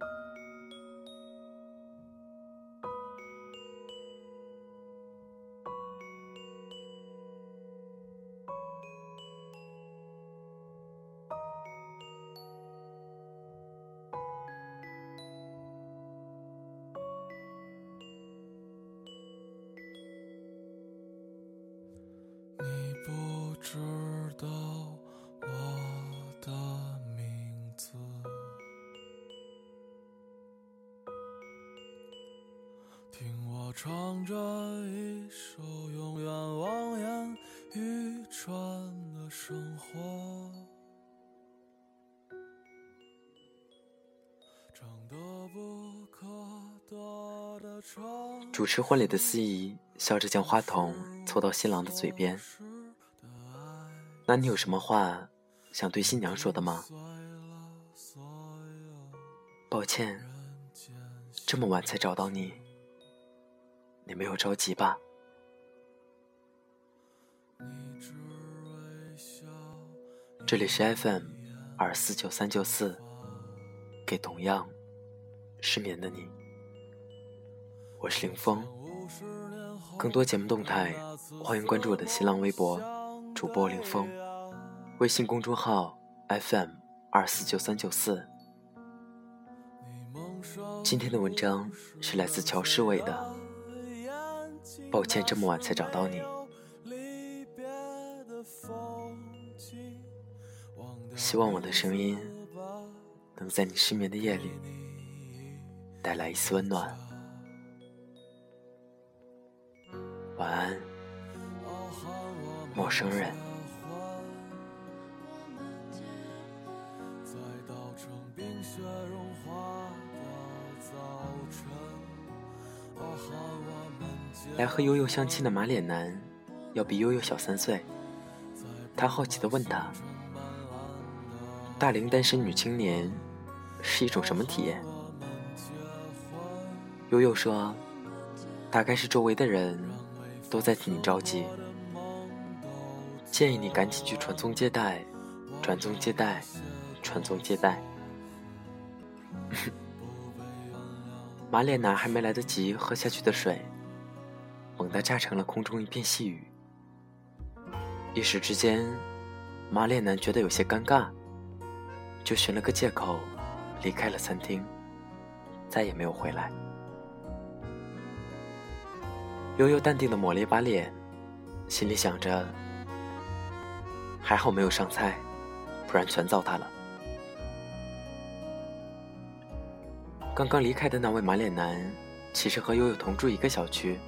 あ。唱着一首永远望眼欲穿的生活。主持婚礼的司仪笑着将话筒凑到新郎的嘴边。那你有什么话想对新娘说的吗？抱歉，这么晚才找到你。你没有着急吧？这里是 FM 二四九三九四，给同样失眠的你，我是林峰。更多节目动态，欢迎关注我的新浪微博主播林峰，微信公众号 FM 二四九三九四。今天的文章是来自乔世伟的。抱歉，这么晚才找到你。希望我的声音能在你失眠的夜里带来一丝温暖。晚安，陌生人。来和悠悠相亲的马脸男，要比悠悠小三岁。他好奇地问他：“大龄单身女青年是一种什么体验？”悠悠说：“大概是周围的人都在替你着急，建议你赶紧去传宗接代，传宗接代，传宗接代。”马脸男还没来得及喝下去的水。猛地炸成了空中一片细雨，一时之间，马脸男觉得有些尴尬，就寻了个借口离开了餐厅，再也没有回来。悠悠淡定的抹了一把脸，心里想着：还好没有上菜，不然全糟蹋了。刚刚离开的那位马脸男，其实和悠悠同住一个小区。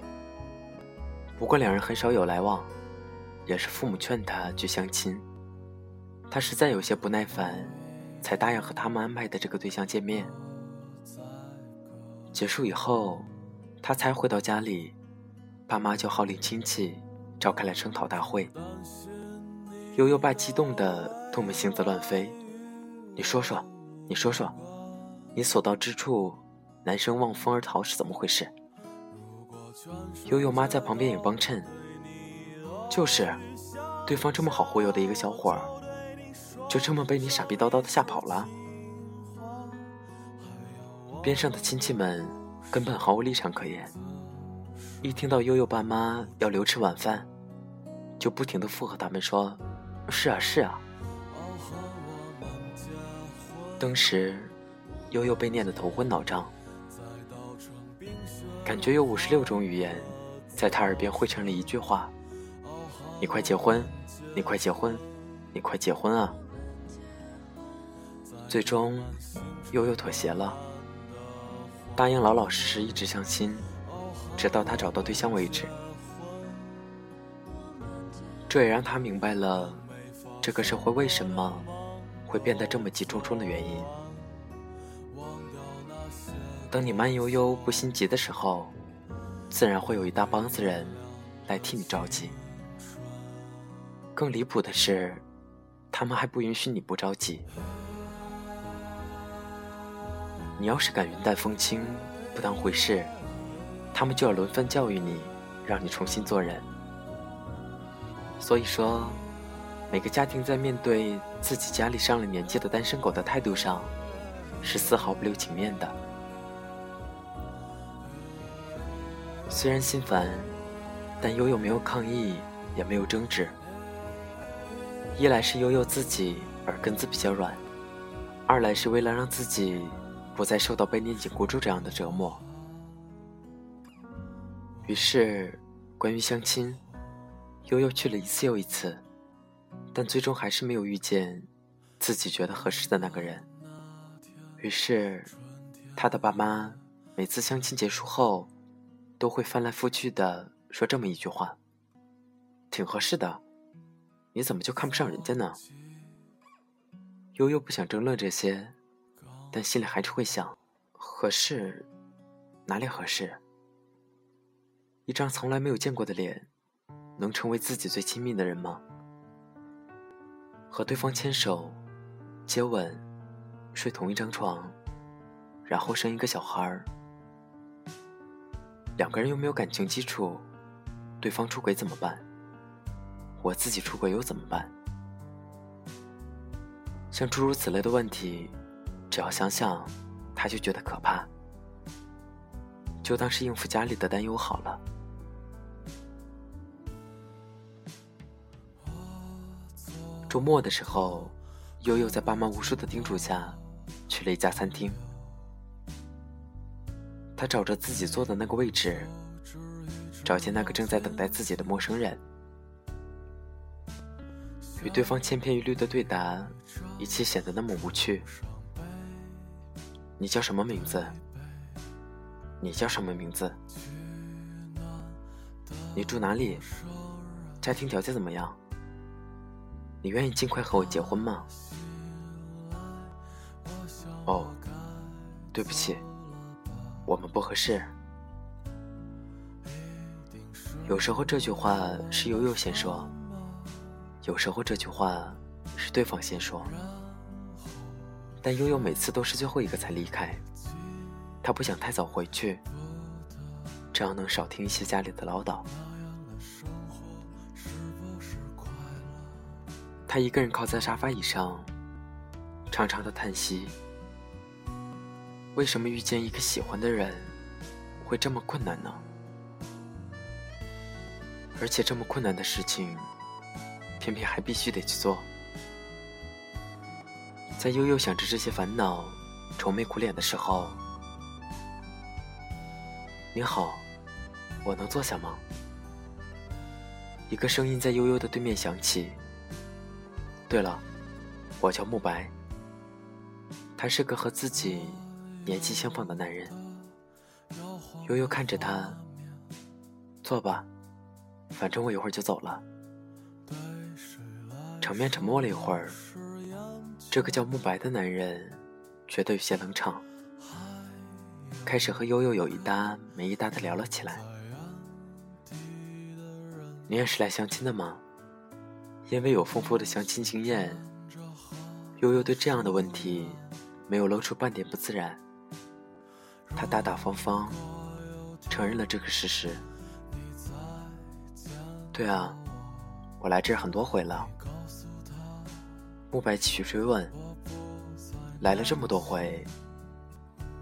不过两人很少有来往，也是父母劝他去相亲，他实在有些不耐烦，才答应和他们安排的这个对象见面。结束以后，他才回到家里，爸妈就号令亲戚，召开了声讨大会。悠悠爸激动的唾沫星子乱飞，你说说，你说说，你所到之处，男生望风而逃是怎么回事？悠悠妈在旁边也帮衬，就是，对方这么好忽悠的一个小伙儿，就这么被你傻逼叨叨的吓跑了。边上的亲戚们根本毫无立场可言，一听到悠悠爸妈要留吃晚饭，就不停的附和他们说：“是啊是啊。”当时，悠悠被念得头昏脑胀。感觉有五十六种语言，在他耳边汇成了一句话：“你快结婚，你快结婚，你快结婚啊！”最终，悠悠妥协了，答应老老实实一直相亲，直到他找到对象为止。这也让他明白了，这个社会为什么会变得这么急冲冲的原因。等你慢悠悠不心急的时候，自然会有一大帮子人来替你着急。更离谱的是，他们还不允许你不着急。你要是敢云淡风轻、不当回事，他们就要轮番教育你，让你重新做人。所以说，每个家庭在面对自己家里上了年纪的单身狗的态度上，是丝毫不留情面的。虽然心烦，但悠悠没有抗议，也没有争执。一来是悠悠自己耳根子比较软，二来是为了让自己不再受到被念紧箍咒这样的折磨。于是，关于相亲，悠悠去了一次又一次，但最终还是没有遇见自己觉得合适的那个人。于是，他的爸妈每次相亲结束后，都会翻来覆去的说这么一句话：“挺合适的。”你怎么就看不上人家呢？悠悠不想争论这些，但心里还是会想：合适？哪里合适？一张从来没有见过的脸，能成为自己最亲密的人吗？和对方牵手、接吻、睡同一张床，然后生一个小孩儿，两个人又没有感情基础，对方出轨怎么办？我自己出轨又怎么办？像诸如此类的问题，只要想想，他就觉得可怕。就当是应付家里的担忧好了。周末的时候，悠悠在爸妈无数的叮嘱下，去了一家餐厅。他找着自己坐的那个位置，找见那个正在等待自己的陌生人。与对方千篇一律的对答，一切显得那么无趣。你叫什么名字？你叫什么名字？你住哪里？家庭条件怎么样？你愿意尽快和我结婚吗？哦，对不起，我们不合适。有时候这句话是悠悠先说。有时候这句话是对方先说，但悠悠每次都是最后一个才离开。他不想太早回去，这样能少听一些家里的唠叨。他一个人靠在沙发椅上，长长的叹息。为什么遇见一个喜欢的人会这么困难呢？而且这么困难的事情。偏偏还必须得去做。在悠悠想着这些烦恼、愁眉苦脸的时候，你好，我能坐下吗？一个声音在悠悠的对面响起。对了，我叫慕白。他是个和自己年纪相仿的男人。悠悠看着他，坐吧，反正我一会儿就走了。场面沉默了一会儿，这个叫慕白的男人觉得有些冷场，开始和悠悠有一搭没一搭的聊了起来。你也是来相亲的吗？因为有丰富的相亲经验，悠悠对这样的问题没有露出半点不自然，他大大方方承认了这个事实。对啊，我来这儿很多回了。慕白继续追问：“来了这么多回，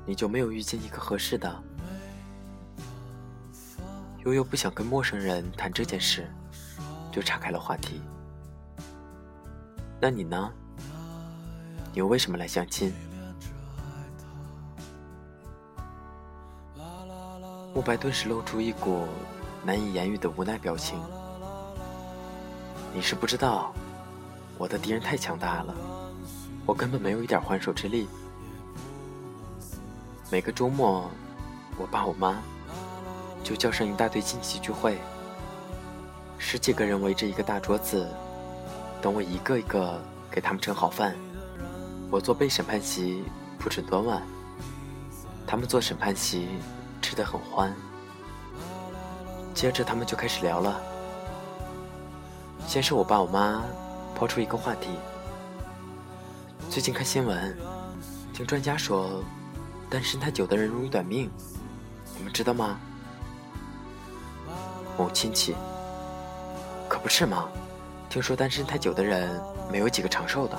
你就没有遇见一个合适的？”悠悠不想跟陌生人谈这件事，就岔开了话题。那你呢？你为什么来相亲？慕白顿时露出一股难以言喻的无奈表情。你是不知道。我的敌人太强大了，我根本没有一点还手之力。每个周末，我爸我妈就叫上一大堆亲戚聚会，十几个人围着一个大桌子，等我一个一个给他们盛好饭。我做被审判席，不准端碗；他们做审判席，吃得很欢。接着他们就开始聊了，先是我爸我妈。抛出一个话题：最近看新闻，听专家说，单身太久的人容易短命，你们知道吗？某亲戚，可不是吗？听说单身太久的人没有几个长寿的。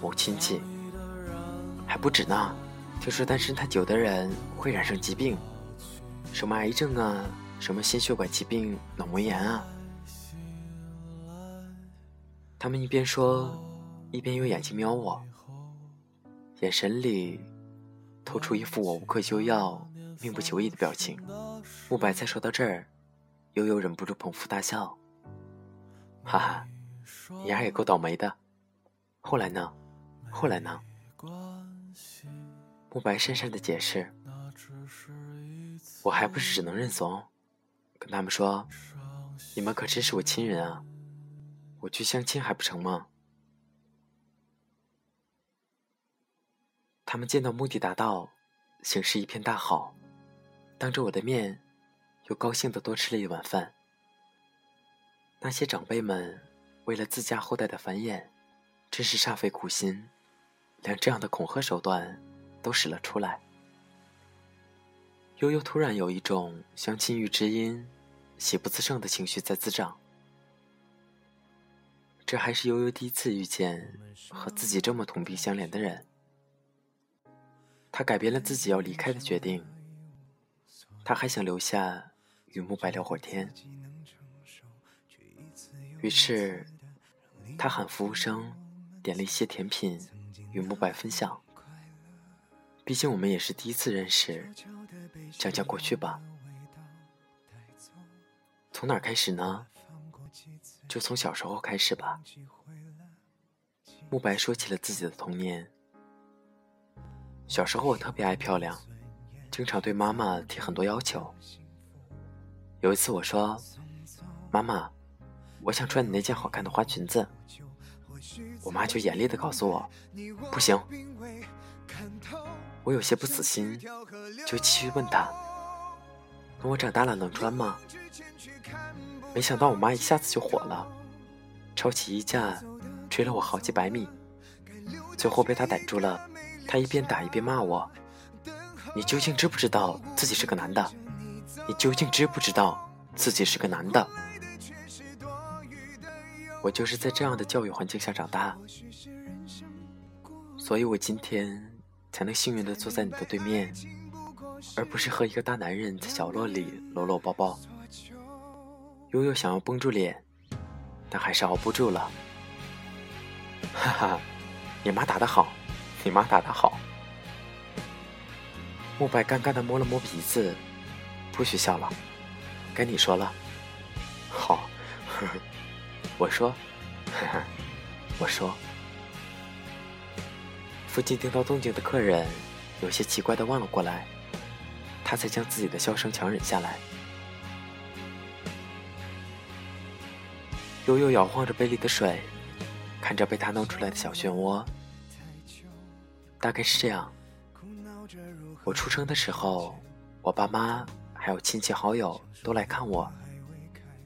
某亲戚，还不止呢。听说单身太久的人会染上疾病，什么癌症啊，什么心血管疾病、脑膜炎啊。他们一边说，一边用眼睛瞄我，眼神里透出一副我无可救药、命不久矣的表情。慕白才说到这儿，悠悠忍不住捧腹大笑，哈哈，你丫也够倒霉的。后来呢？后来呢？慕白讪讪的解释：“我还不是只能认怂，跟他们说，你们可真是我亲人啊，我去相亲还不成吗？”他们见到目的达到，形势一片大好，当着我的面，又高兴的多吃了一碗饭。那些长辈们为了自家后代的繁衍，真是煞费苦心，连这样的恐吓手段。都使了出来。悠悠突然有一种相亲遇知音，喜不自胜的情绪在滋长。这还是悠悠第一次遇见和自己这么同病相怜的人。他改变了自己要离开的决定。他还想留下与慕白聊会儿天。于是，他喊服务生点了一些甜品与慕白分享。毕竟我们也是第一次认识，讲讲过去吧。从哪开始呢？就从小时候开始吧。慕白说起了自己的童年。小时候我特别爱漂亮，经常对妈妈提很多要求。有一次我说：“妈妈，我想穿你那件好看的花裙子。”我妈就严厉的告诉我：“不行。”我有些不死心，就继续问他：“等我长大了能穿吗？”没想到我妈一下子就火了，抄起衣架追了我好几百米，最后被她逮住了。她一边打一边骂我：“你究竟知不知道自己是个男的？你究竟知不知道自己是个男的？”我就是在这样的教育环境下长大，所以我今天。才能幸运的坐在你的对面，而不是和一个大男人在角落里搂搂抱抱。悠悠想要绷住脸，但还是熬不住了。哈哈，你妈打得好，你妈打得好。慕白尴尬的摸了摸鼻子，不许笑了，该你说了。好，呵呵，我说，呵呵，我说。附近听到动静的客人有些奇怪的望了过来，他才将自己的笑声强忍下来。悠悠摇晃着杯里的水，看着被他弄出来的小漩涡。大概是这样。我出生的时候，我爸妈还有亲戚好友都来看我，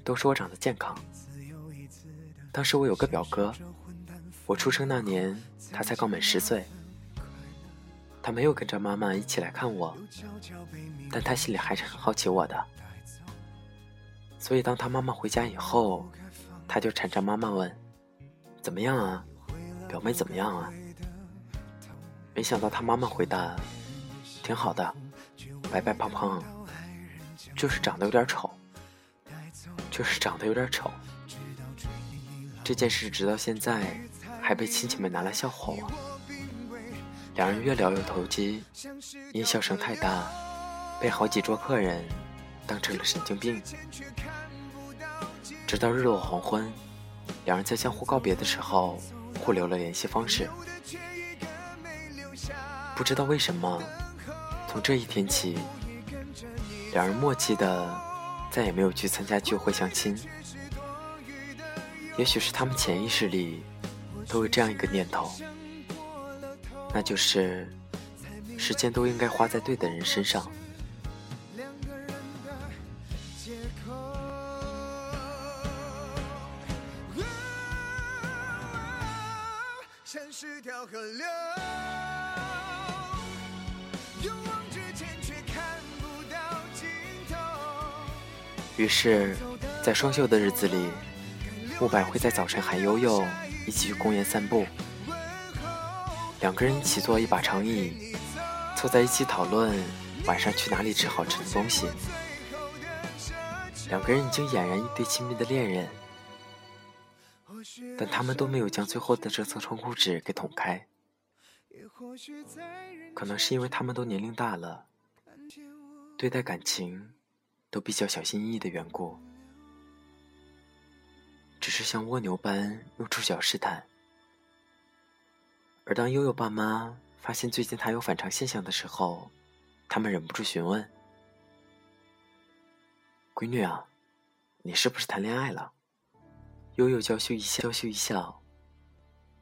都说我长得健康。当时我有个表哥，我出生那年他才刚满十岁。他没有跟着妈妈一起来看我，但他心里还是很好奇我的。所以当他妈妈回家以后，他就缠着妈妈问：“怎么样啊，表妹怎么样啊？”没想到他妈妈回答：“挺好的，白白胖胖，就是长得有点丑，就是长得有点丑。”这件事直到现在还被亲戚们拿来笑话我。两人越聊越投机，因笑声太大，被好几桌客人当成了神经病。直到日落黄昏，两人在相互告别的时候互留了联系方式。不知道为什么，从这一天起，两人默契的再也没有去参加聚会相亲。也许是他们潜意识里都有这样一个念头。那就是时间都应该花在对的人身上。于是，在双休的日子里，慕白会在早晨喊悠悠一起去公园散步。两个人一起坐一把长椅，坐在一起讨论晚上去哪里吃好吃的东西。两个人已经俨然一对亲密的恋人，但他们都没有将最后的这层窗户纸给捅开。可能是因为他们都年龄大了，对待感情都比较小心翼翼的缘故，只是像蜗牛般用触角试探。而当悠悠爸妈发现最近他有反常现象的时候，他们忍不住询问：“闺女啊，你是不是谈恋爱了？”悠悠娇羞一笑，娇羞一笑：“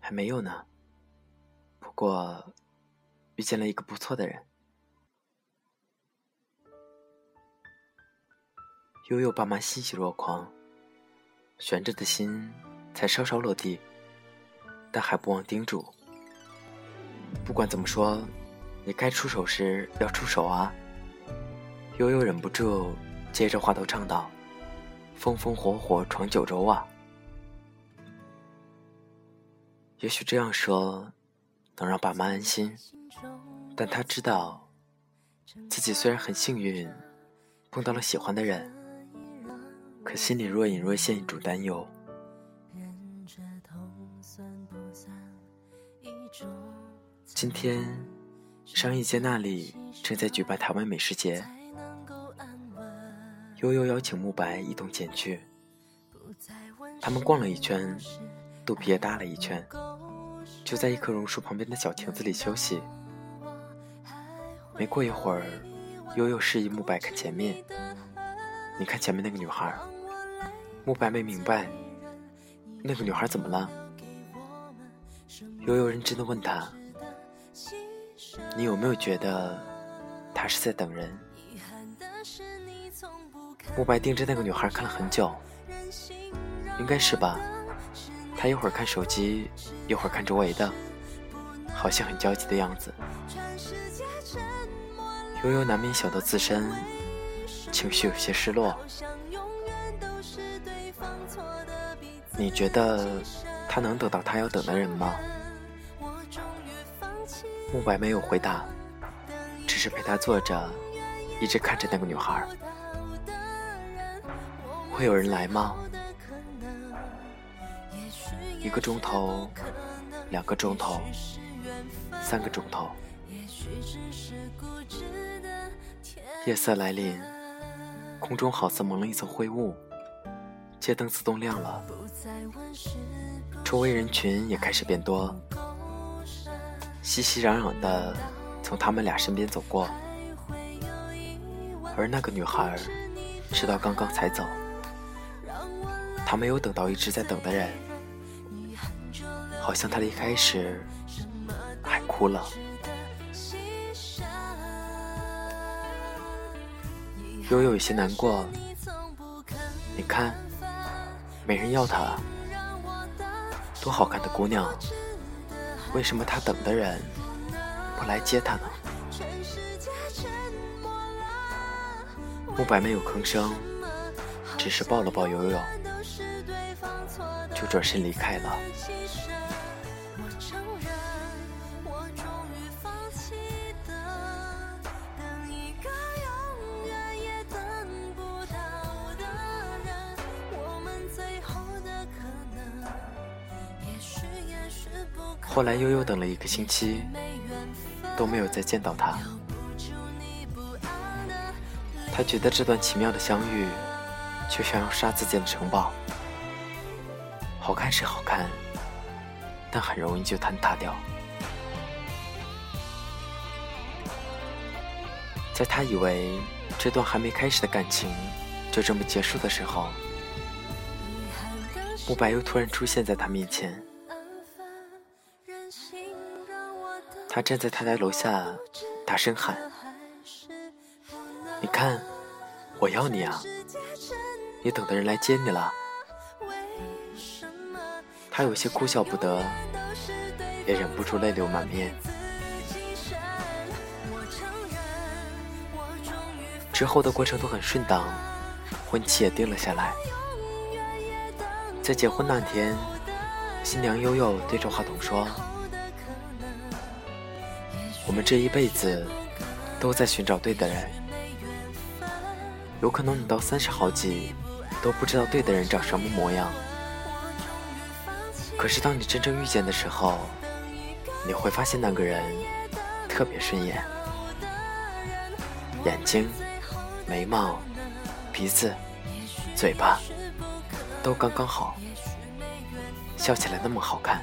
还没有呢，不过遇见了一个不错的人。”悠悠爸妈欣喜若狂，悬着的心才稍稍落地，但还不忘叮嘱。不管怎么说，你该出手时要出手啊！悠悠忍不住接着话头唱道：“风风火火闯九州啊！”也许这样说能让爸妈安心，但他知道自己虽然很幸运碰到了喜欢的人，可心里若隐若现一种担忧。今天，商业街那里正在举办台湾美食节。悠悠邀请慕白一同前去。他们逛了一圈，肚皮也大了一圈，就在一棵榕树旁边的小亭子里休息。没过一会儿，悠悠示意慕白看前面。你看前面那个女孩。慕白没明白，那个女孩怎么了？悠悠认真的问他。你有没有觉得他是在等人？慕白盯着那个女孩看了很久，应该是吧。他一会儿看手机，一会儿看周围的，好像很焦急的样子。悠悠难免想到自身情绪有些失落。你觉得他能等到他要等的人吗？慕白没有回答，只是陪他坐着，一直看着那个女孩。会有人来吗？一个钟头，两个钟头，三个钟头。夜色来临，空中好似蒙了一层灰雾，街灯自动亮了，周围人群也开始变多。熙熙攘攘的从他们俩身边走过，而那个女孩直到刚刚才走，她没有等到一直在等的人，好像她离开时还哭了。悠悠有些难过，你看，没人要她，多好看的姑娘。为什么他等的人不来接他呢？慕白没有吭声，只是抱了抱悠悠，就转身离开了。后来悠悠等了一个星期，都没有再见到他。他觉得这段奇妙的相遇，就像要杀自己的城堡。好看是好看，但很容易就坍塌掉。在他以为这段还没开始的感情就这么结束的时候，慕白又突然出现在他面前。他站在他台楼下，大声喊：“你看，我要你啊！你等的人来接你了。”他有些哭笑不得，也忍不住泪流满面。之后的过程都很顺当，婚期也定了下来。在结婚那天，新娘悠悠对着话筒说。我们这一辈子都在寻找对的人，有可能你到三十好几都不知道对的人长什么模样。可是当你真正遇见的时候，你会发现那个人特别顺眼，眼睛、眉毛、鼻子、嘴巴都刚刚好，笑起来那么好看。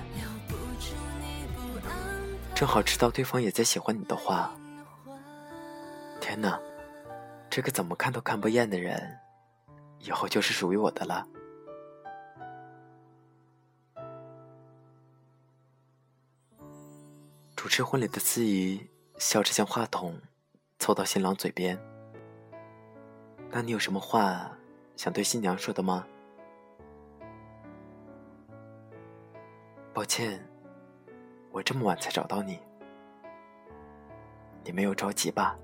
正好知道对方也在喜欢你的话，天哪，这个怎么看都看不厌的人，以后就是属于我的了。主持婚礼的司仪笑着将话筒凑到新郎嘴边：“那你有什么话想对新娘说的吗？”抱歉。我这么晚才找到你，你没有着急吧？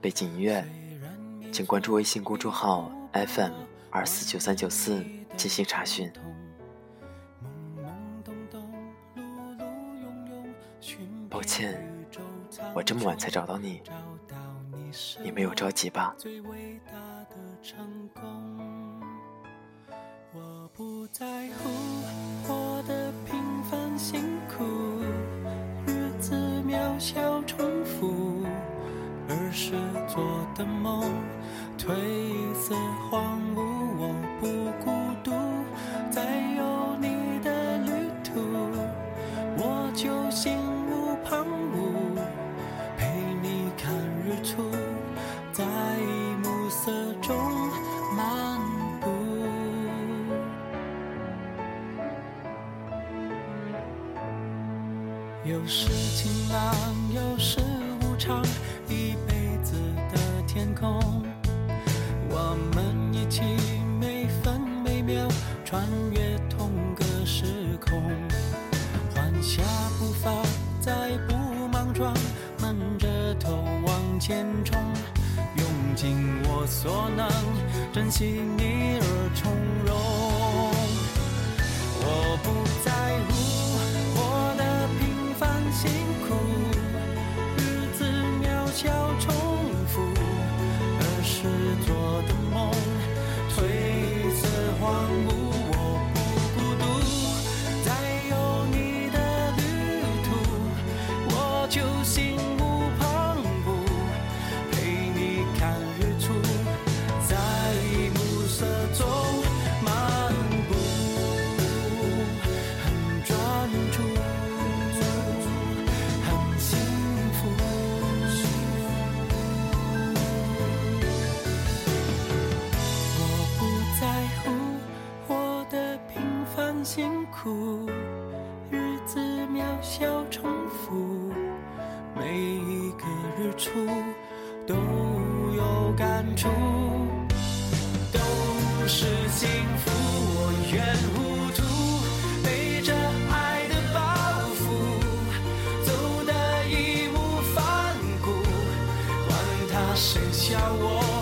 背景音乐，请关注微信公众号 FM 二四九三九四进行查询。抱歉，我这么晚才找到你。你没有着急吧？我不在乎活得平凡辛苦，日子渺小重复，儿时做的梦褪色荒有时晴朗，有时无常，一辈子的天空，我们一起每分每秒穿越同个时空，缓下步伐，再不莽撞，闷着头往前冲。用尽我所能，珍惜你而从容。我不在辛苦，日子渺小剩下我